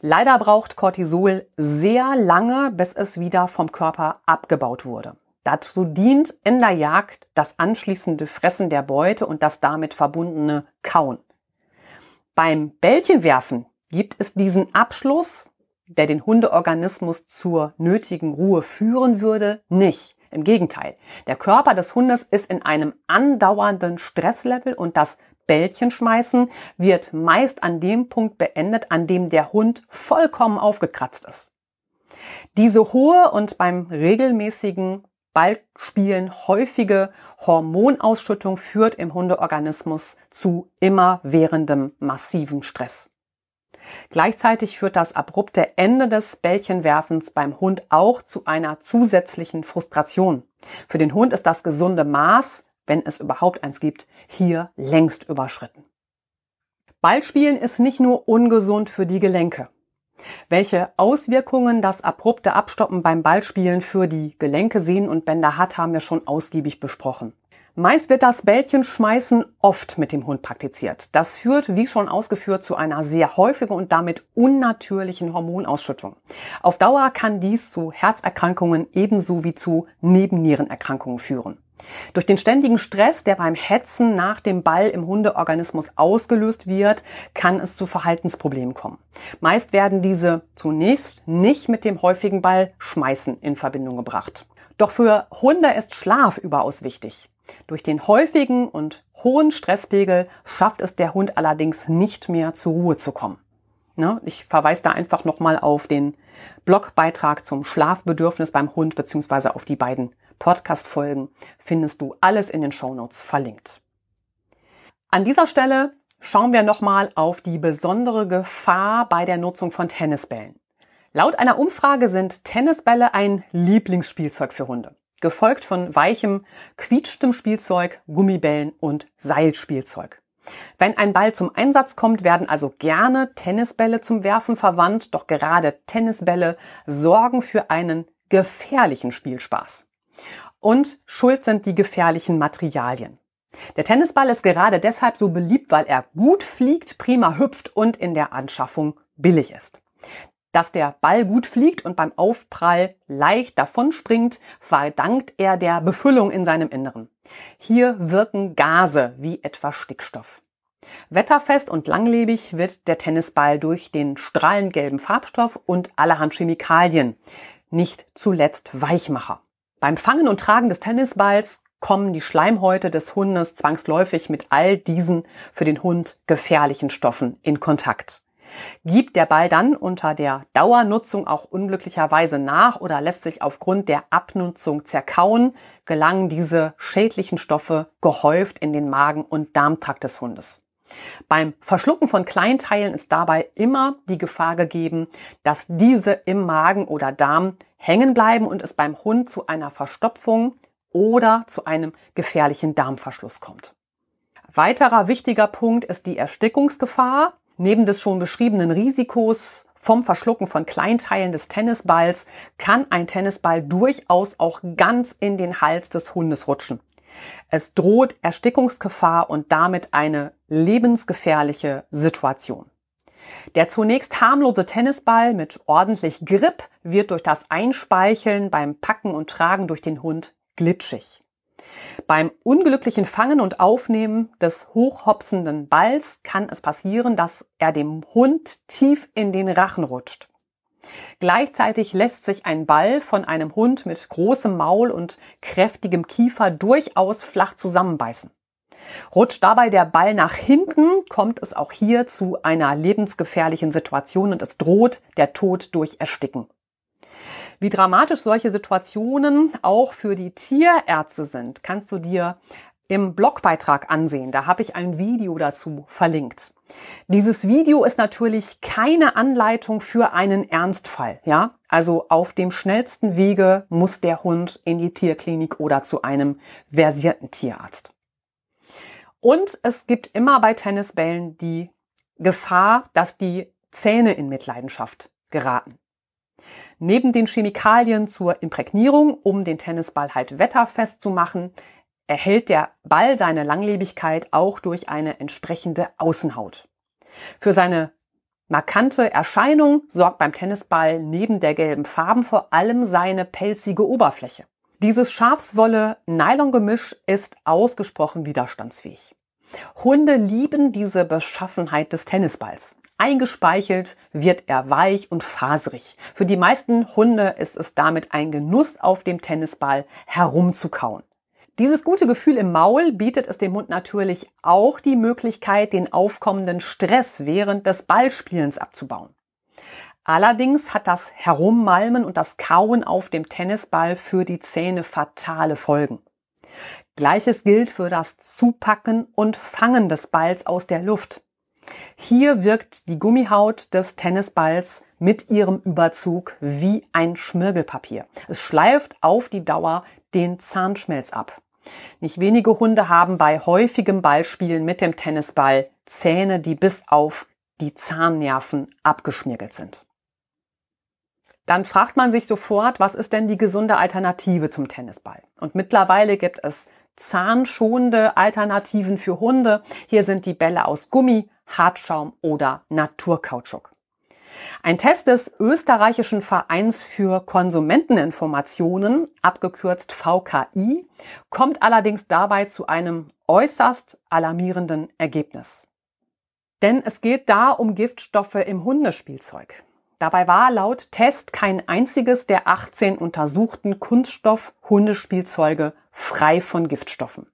Leider braucht Cortisol sehr lange, bis es wieder vom Körper abgebaut wurde. Dazu dient in der Jagd das anschließende Fressen der Beute und das damit verbundene Kauen. Beim Bällchenwerfen gibt es diesen Abschluss, der den Hundeorganismus zur nötigen Ruhe führen würde, nicht. Im Gegenteil, der Körper des Hundes ist in einem andauernden Stresslevel und das Bällchenschmeißen wird meist an dem Punkt beendet, an dem der Hund vollkommen aufgekratzt ist. Diese hohe und beim regelmäßigen Ballspielen häufige Hormonausschüttung führt im Hundeorganismus zu immerwährendem massiven Stress. Gleichzeitig führt das abrupte Ende des Bällchenwerfens beim Hund auch zu einer zusätzlichen Frustration. Für den Hund ist das gesunde Maß, wenn es überhaupt eins gibt, hier längst überschritten. Ballspielen ist nicht nur ungesund für die Gelenke. Welche Auswirkungen das abrupte Abstoppen beim Ballspielen für die Gelenke, Sehnen und Bänder hat, haben wir schon ausgiebig besprochen. Meist wird das Bällchenschmeißen oft mit dem Hund praktiziert. Das führt, wie schon ausgeführt, zu einer sehr häufigen und damit unnatürlichen Hormonausschüttung. Auf Dauer kann dies zu Herzerkrankungen ebenso wie zu Nebennierenerkrankungen führen. Durch den ständigen Stress, der beim Hetzen nach dem Ball im Hundeorganismus ausgelöst wird, kann es zu Verhaltensproblemen kommen. Meist werden diese zunächst nicht mit dem häufigen Ballschmeißen in Verbindung gebracht. Doch für Hunde ist Schlaf überaus wichtig. Durch den häufigen und hohen Stresspegel schafft es der Hund allerdings nicht mehr zur Ruhe zu kommen. Ne? Ich verweise da einfach nochmal auf den Blogbeitrag zum Schlafbedürfnis beim Hund beziehungsweise auf die beiden Podcast-Folgen. Findest du alles in den Shownotes verlinkt. An dieser Stelle schauen wir nochmal auf die besondere Gefahr bei der Nutzung von Tennisbällen. Laut einer Umfrage sind Tennisbälle ein Lieblingsspielzeug für Hunde gefolgt von weichem, quietschtem Spielzeug, Gummibällen und Seilspielzeug. Wenn ein Ball zum Einsatz kommt, werden also gerne Tennisbälle zum Werfen verwandt, doch gerade Tennisbälle sorgen für einen gefährlichen Spielspaß. Und schuld sind die gefährlichen Materialien. Der Tennisball ist gerade deshalb so beliebt, weil er gut fliegt, prima hüpft und in der Anschaffung billig ist. Dass der Ball gut fliegt und beim Aufprall leicht davonspringt, verdankt er der Befüllung in seinem Inneren. Hier wirken Gase wie etwa Stickstoff. Wetterfest und langlebig wird der Tennisball durch den strahlend gelben Farbstoff und allerhand Chemikalien, nicht zuletzt Weichmacher. Beim Fangen und Tragen des Tennisballs kommen die Schleimhäute des Hundes zwangsläufig mit all diesen für den Hund gefährlichen Stoffen in Kontakt. Gibt der Ball dann unter der Dauernutzung auch unglücklicherweise nach oder lässt sich aufgrund der Abnutzung zerkauen, gelangen diese schädlichen Stoffe gehäuft in den Magen- und Darmtrakt des Hundes. Beim Verschlucken von Kleinteilen ist dabei immer die Gefahr gegeben, dass diese im Magen oder Darm hängen bleiben und es beim Hund zu einer Verstopfung oder zu einem gefährlichen Darmverschluss kommt. Weiterer wichtiger Punkt ist die Erstickungsgefahr. Neben des schon beschriebenen Risikos vom Verschlucken von Kleinteilen des Tennisballs kann ein Tennisball durchaus auch ganz in den Hals des Hundes rutschen. Es droht Erstickungsgefahr und damit eine lebensgefährliche Situation. Der zunächst harmlose Tennisball mit ordentlich Grip wird durch das Einspeicheln beim Packen und Tragen durch den Hund glitschig. Beim unglücklichen Fangen und Aufnehmen des hochhopsenden Balls kann es passieren, dass er dem Hund tief in den Rachen rutscht. Gleichzeitig lässt sich ein Ball von einem Hund mit großem Maul und kräftigem Kiefer durchaus flach zusammenbeißen. Rutscht dabei der Ball nach hinten, kommt es auch hier zu einer lebensgefährlichen Situation und es droht der Tod durch Ersticken. Wie dramatisch solche Situationen auch für die Tierärzte sind, kannst du dir im Blogbeitrag ansehen. Da habe ich ein Video dazu verlinkt. Dieses Video ist natürlich keine Anleitung für einen Ernstfall, ja? Also auf dem schnellsten Wege muss der Hund in die Tierklinik oder zu einem versierten Tierarzt. Und es gibt immer bei Tennisbällen die Gefahr, dass die Zähne in Mitleidenschaft geraten. Neben den Chemikalien zur Imprägnierung, um den Tennisball halt wetterfest zu machen, erhält der Ball seine Langlebigkeit auch durch eine entsprechende Außenhaut. Für seine markante Erscheinung sorgt beim Tennisball neben der gelben Farben vor allem seine pelzige Oberfläche. Dieses Schafswolle-Nylon-Gemisch ist ausgesprochen widerstandsfähig. Hunde lieben diese Beschaffenheit des Tennisballs. Eingespeichelt wird er weich und faserig. Für die meisten Hunde ist es damit ein Genuss, auf dem Tennisball herumzukauen. Dieses gute Gefühl im Maul bietet es dem Hund natürlich auch die Möglichkeit, den aufkommenden Stress während des Ballspielens abzubauen. Allerdings hat das Herummalmen und das Kauen auf dem Tennisball für die Zähne fatale Folgen. Gleiches gilt für das Zupacken und Fangen des Balls aus der Luft. Hier wirkt die Gummihaut des Tennisballs mit ihrem Überzug wie ein Schmirgelpapier. Es schleift auf die Dauer den Zahnschmelz ab. Nicht wenige Hunde haben bei häufigem Ballspielen mit dem Tennisball Zähne, die bis auf die Zahnnerven abgeschmirgelt sind. Dann fragt man sich sofort, was ist denn die gesunde Alternative zum Tennisball? Und mittlerweile gibt es zahnschonende Alternativen für Hunde. Hier sind die Bälle aus Gummi, Hartschaum oder Naturkautschuk. Ein Test des österreichischen Vereins für Konsumenteninformationen, abgekürzt VKI, kommt allerdings dabei zu einem äußerst alarmierenden Ergebnis. Denn es geht da um Giftstoffe im Hundespielzeug. Dabei war laut Test kein einziges der 18 untersuchten Kunststoff-Hundespielzeuge frei von Giftstoffen.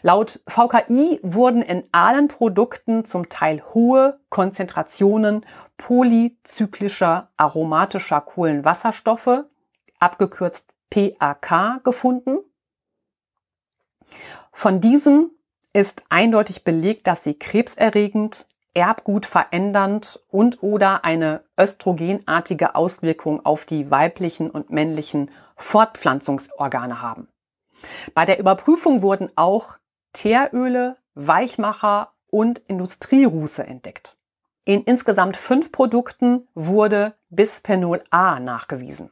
Laut VKI wurden in allen Produkten zum Teil hohe Konzentrationen polyzyklischer aromatischer Kohlenwasserstoffe, abgekürzt PAK, gefunden. Von diesen ist eindeutig belegt, dass sie krebserregend, Erbgut verändernd und oder eine östrogenartige Auswirkung auf die weiblichen und männlichen Fortpflanzungsorgane haben. Bei der Überprüfung wurden auch Teeröle, Weichmacher und Industrieruße entdeckt. In insgesamt fünf Produkten wurde Bisphenol A nachgewiesen.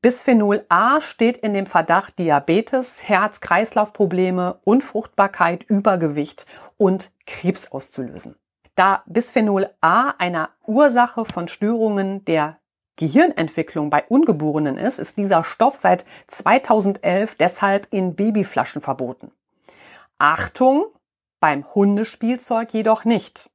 Bisphenol A steht in dem Verdacht, Diabetes, Herz-Kreislauf-Probleme, Unfruchtbarkeit, Übergewicht und Krebs auszulösen. Da Bisphenol A einer Ursache von Störungen der Gehirnentwicklung bei Ungeborenen ist, ist dieser Stoff seit 2011 deshalb in Babyflaschen verboten. Achtung, beim Hundespielzeug jedoch nicht.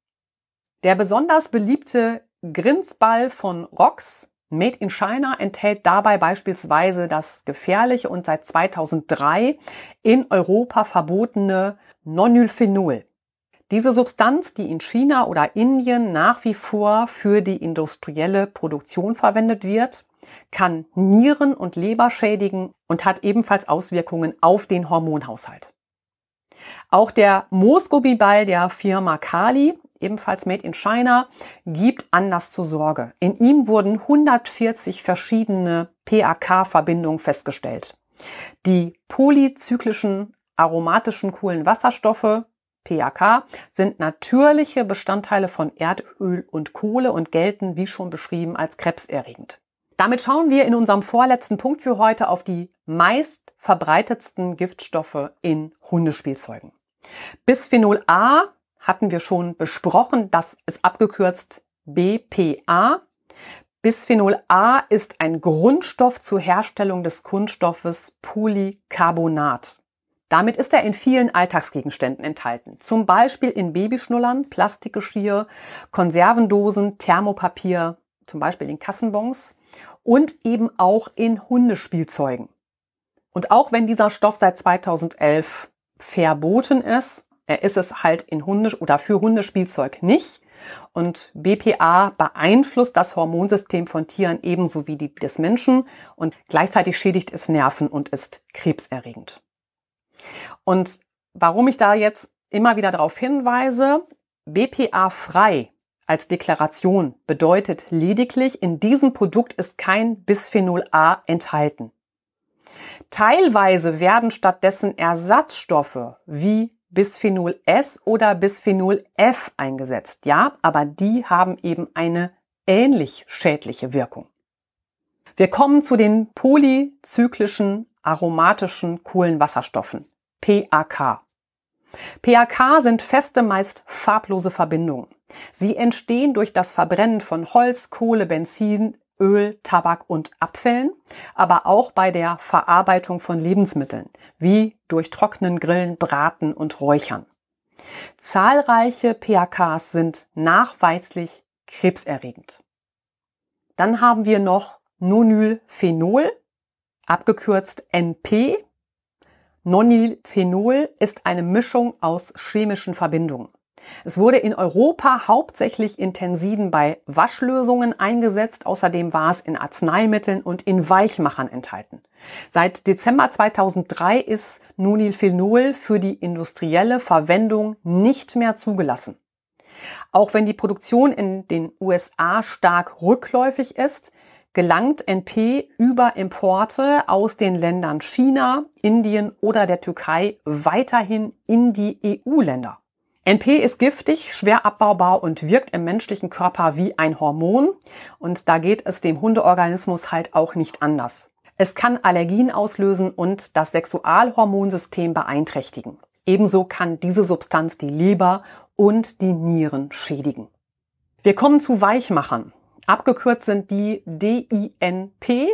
Der besonders beliebte Grinsball von Rox Made in China enthält dabei beispielsweise das gefährliche und seit 2003 in Europa verbotene Nonylphenol. Diese Substanz, die in China oder Indien nach wie vor für die industrielle Produktion verwendet wird, kann Nieren und Leber schädigen und hat ebenfalls Auswirkungen auf den Hormonhaushalt. Auch der Moosgummiball der Firma Kali, ebenfalls made in China, gibt Anlass zur Sorge. In ihm wurden 140 verschiedene PAK-Verbindungen festgestellt. Die polyzyklischen aromatischen Kohlenwasserstoffe PAK sind natürliche Bestandteile von Erdöl und Kohle und gelten, wie schon beschrieben, als krebserregend. Damit schauen wir in unserem vorletzten Punkt für heute auf die meist verbreitetsten Giftstoffe in Hundespielzeugen. Bisphenol A hatten wir schon besprochen, das ist abgekürzt BPA. Bisphenol A ist ein Grundstoff zur Herstellung des Kunststoffes Polycarbonat. Damit ist er in vielen Alltagsgegenständen enthalten. Zum Beispiel in Babyschnullern, Plastikgeschirr, Konservendosen, Thermopapier, zum Beispiel in Kassenbons und eben auch in Hundespielzeugen. Und auch wenn dieser Stoff seit 2011 verboten ist, er ist es halt in Hunde oder für Hundespielzeug nicht. Und BPA beeinflusst das Hormonsystem von Tieren ebenso wie die des Menschen und gleichzeitig schädigt es Nerven und ist krebserregend. Und warum ich da jetzt immer wieder darauf hinweise, BPA frei als Deklaration bedeutet lediglich, in diesem Produkt ist kein Bisphenol A enthalten. Teilweise werden stattdessen Ersatzstoffe wie Bisphenol S oder Bisphenol F eingesetzt. Ja, aber die haben eben eine ähnlich schädliche Wirkung. Wir kommen zu den polyzyklischen aromatischen Kohlenwasserstoffen, PAK. PAK sind feste, meist farblose Verbindungen. Sie entstehen durch das Verbrennen von Holz, Kohle, Benzin, Öl, Tabak und Abfällen, aber auch bei der Verarbeitung von Lebensmitteln, wie durch Trocknen, Grillen, Braten und Räuchern. Zahlreiche PAKs sind nachweislich krebserregend. Dann haben wir noch Nonylphenol, abgekürzt NP. Nonylphenol ist eine Mischung aus chemischen Verbindungen. Es wurde in Europa hauptsächlich in Tensiden bei Waschlösungen eingesetzt. Außerdem war es in Arzneimitteln und in Weichmachern enthalten. Seit Dezember 2003 ist Nonylphenol für die industrielle Verwendung nicht mehr zugelassen. Auch wenn die Produktion in den USA stark rückläufig ist, gelangt NP über Importe aus den Ländern China, Indien oder der Türkei weiterhin in die EU-Länder. NP ist giftig, schwer abbaubar und wirkt im menschlichen Körper wie ein Hormon. Und da geht es dem Hundeorganismus halt auch nicht anders. Es kann Allergien auslösen und das Sexualhormonsystem beeinträchtigen. Ebenso kann diese Substanz die Leber und die Nieren schädigen. Wir kommen zu Weichmachern. Abgekürzt sind die DINP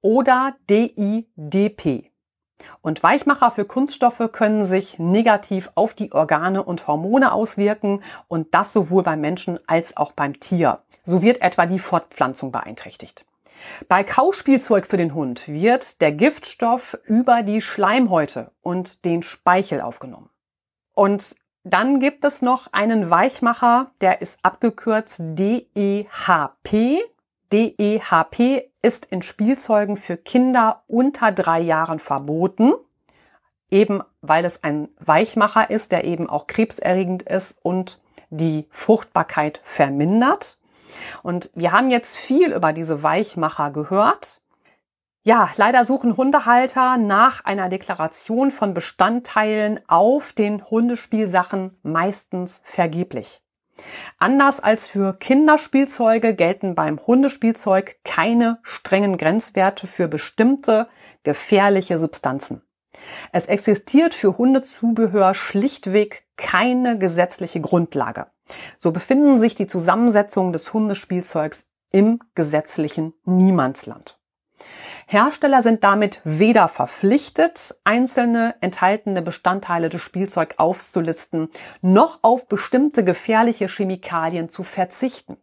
oder DIDP. Und Weichmacher für Kunststoffe können sich negativ auf die Organe und Hormone auswirken und das sowohl beim Menschen als auch beim Tier. So wird etwa die Fortpflanzung beeinträchtigt. Bei Kauspielzeug für den Hund wird der Giftstoff über die Schleimhäute und den Speichel aufgenommen. Und dann gibt es noch einen Weichmacher, der ist abgekürzt DEHP. DEHP ist in Spielzeugen für Kinder unter drei Jahren verboten, eben weil es ein Weichmacher ist, der eben auch krebserregend ist und die Fruchtbarkeit vermindert. Und wir haben jetzt viel über diese Weichmacher gehört. Ja, leider suchen Hundehalter nach einer Deklaration von Bestandteilen auf den Hundespielsachen meistens vergeblich. Anders als für Kinderspielzeuge gelten beim Hundespielzeug keine strengen Grenzwerte für bestimmte gefährliche Substanzen. Es existiert für Hundezubehör schlichtweg keine gesetzliche Grundlage. So befinden sich die Zusammensetzungen des Hundespielzeugs im gesetzlichen Niemandsland. Hersteller sind damit weder verpflichtet, einzelne enthaltene Bestandteile des Spielzeugs aufzulisten, noch auf bestimmte gefährliche Chemikalien zu verzichten.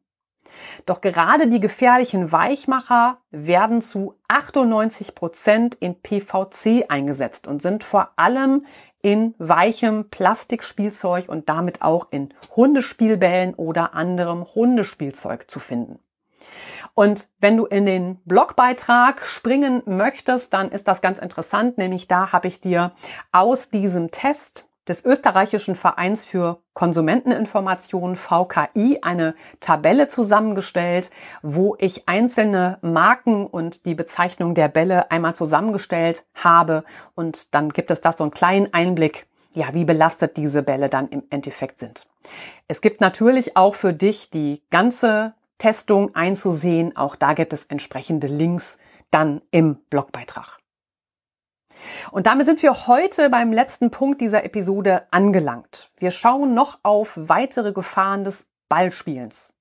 Doch gerade die gefährlichen Weichmacher werden zu 98 Prozent in PVC eingesetzt und sind vor allem in weichem Plastikspielzeug und damit auch in Hundespielbällen oder anderem Hundespielzeug zu finden. Und wenn du in den Blogbeitrag springen möchtest, dann ist das ganz interessant, nämlich da habe ich dir aus diesem Test des österreichischen Vereins für Konsumenteninformation VKI eine Tabelle zusammengestellt, wo ich einzelne Marken und die Bezeichnung der Bälle einmal zusammengestellt habe und dann gibt es da so einen kleinen Einblick, ja, wie belastet diese Bälle dann im Endeffekt sind. Es gibt natürlich auch für dich die ganze Testung einzusehen. Auch da gibt es entsprechende Links dann im Blogbeitrag. Und damit sind wir heute beim letzten Punkt dieser Episode angelangt. Wir schauen noch auf weitere Gefahren des Ballspielens.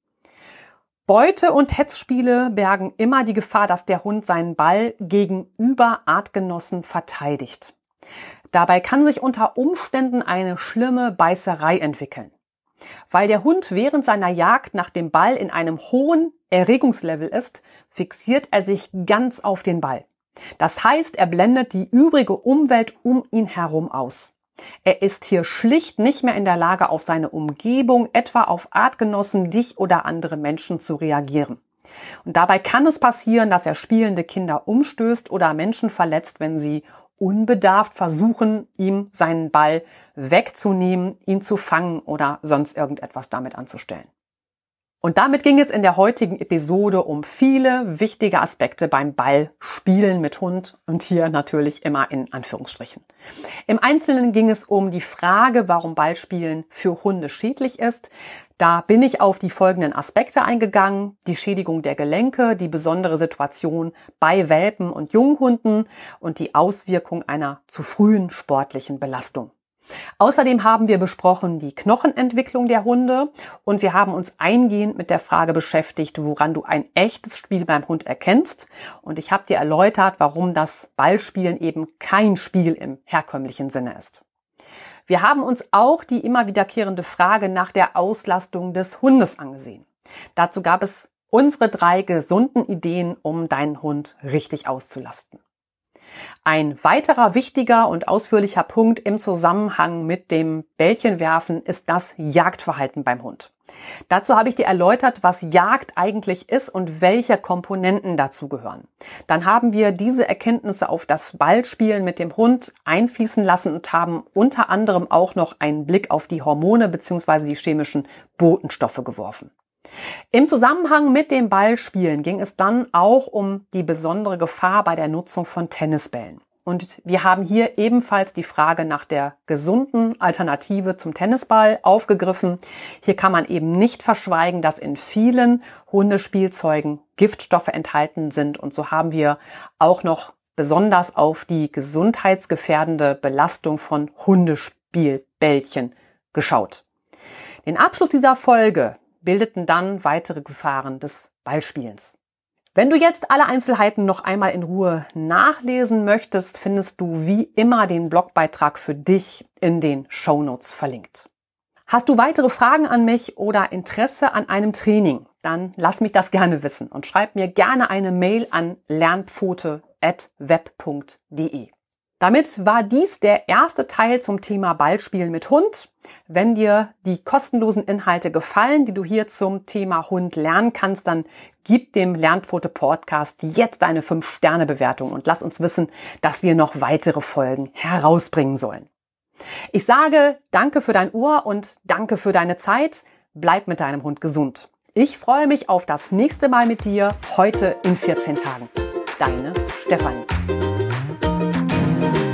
Beute- und Hetzspiele bergen immer die Gefahr, dass der Hund seinen Ball gegenüber Artgenossen verteidigt. Dabei kann sich unter Umständen eine schlimme Beißerei entwickeln. Weil der Hund während seiner Jagd nach dem Ball in einem hohen Erregungslevel ist, fixiert er sich ganz auf den Ball. Das heißt, er blendet die übrige Umwelt um ihn herum aus. Er ist hier schlicht nicht mehr in der Lage, auf seine Umgebung, etwa auf Artgenossen, dich oder andere Menschen zu reagieren. Und dabei kann es passieren, dass er spielende Kinder umstößt oder Menschen verletzt, wenn sie unbedarft versuchen, ihm seinen Ball wegzunehmen, ihn zu fangen oder sonst irgendetwas damit anzustellen. Und damit ging es in der heutigen Episode um viele wichtige Aspekte beim Ballspielen mit Hund und hier natürlich immer in Anführungsstrichen. Im Einzelnen ging es um die Frage, warum Ballspielen für Hunde schädlich ist. Da bin ich auf die folgenden Aspekte eingegangen. Die Schädigung der Gelenke, die besondere Situation bei Welpen und Junghunden und die Auswirkung einer zu frühen sportlichen Belastung. Außerdem haben wir besprochen die Knochenentwicklung der Hunde und wir haben uns eingehend mit der Frage beschäftigt, woran du ein echtes Spiel beim Hund erkennst. Und ich habe dir erläutert, warum das Ballspielen eben kein Spiel im herkömmlichen Sinne ist. Wir haben uns auch die immer wiederkehrende Frage nach der Auslastung des Hundes angesehen. Dazu gab es unsere drei gesunden Ideen, um deinen Hund richtig auszulasten. Ein weiterer wichtiger und ausführlicher Punkt im Zusammenhang mit dem Bällchenwerfen ist das Jagdverhalten beim Hund. Dazu habe ich dir erläutert, was Jagd eigentlich ist und welche Komponenten dazu gehören. Dann haben wir diese Erkenntnisse auf das Ballspielen mit dem Hund einfließen lassen und haben unter anderem auch noch einen Blick auf die Hormone bzw. die chemischen Botenstoffe geworfen. Im Zusammenhang mit dem Ballspielen ging es dann auch um die besondere Gefahr bei der Nutzung von Tennisbällen. Und wir haben hier ebenfalls die Frage nach der gesunden Alternative zum Tennisball aufgegriffen. Hier kann man eben nicht verschweigen, dass in vielen Hundespielzeugen Giftstoffe enthalten sind. Und so haben wir auch noch besonders auf die gesundheitsgefährdende Belastung von Hundespielbällchen geschaut. Den Abschluss dieser Folge bildeten dann weitere Gefahren des Ballspielens. Wenn du jetzt alle Einzelheiten noch einmal in Ruhe nachlesen möchtest, findest du wie immer den Blogbeitrag für dich in den Shownotes verlinkt. Hast du weitere Fragen an mich oder Interesse an einem Training? Dann lass mich das gerne wissen und schreib mir gerne eine Mail an lernpfote.web.de. Damit war dies der erste Teil zum Thema Ballspielen mit Hund. Wenn dir die kostenlosen Inhalte gefallen, die du hier zum Thema Hund lernen kannst, dann gib dem Lernpfote Podcast jetzt eine 5-Sterne-Bewertung und lass uns wissen, dass wir noch weitere Folgen herausbringen sollen. Ich sage danke für dein Ohr und danke für deine Zeit. Bleib mit deinem Hund gesund. Ich freue mich auf das nächste Mal mit dir heute in 14 Tagen. Deine Stefanie. Thank you.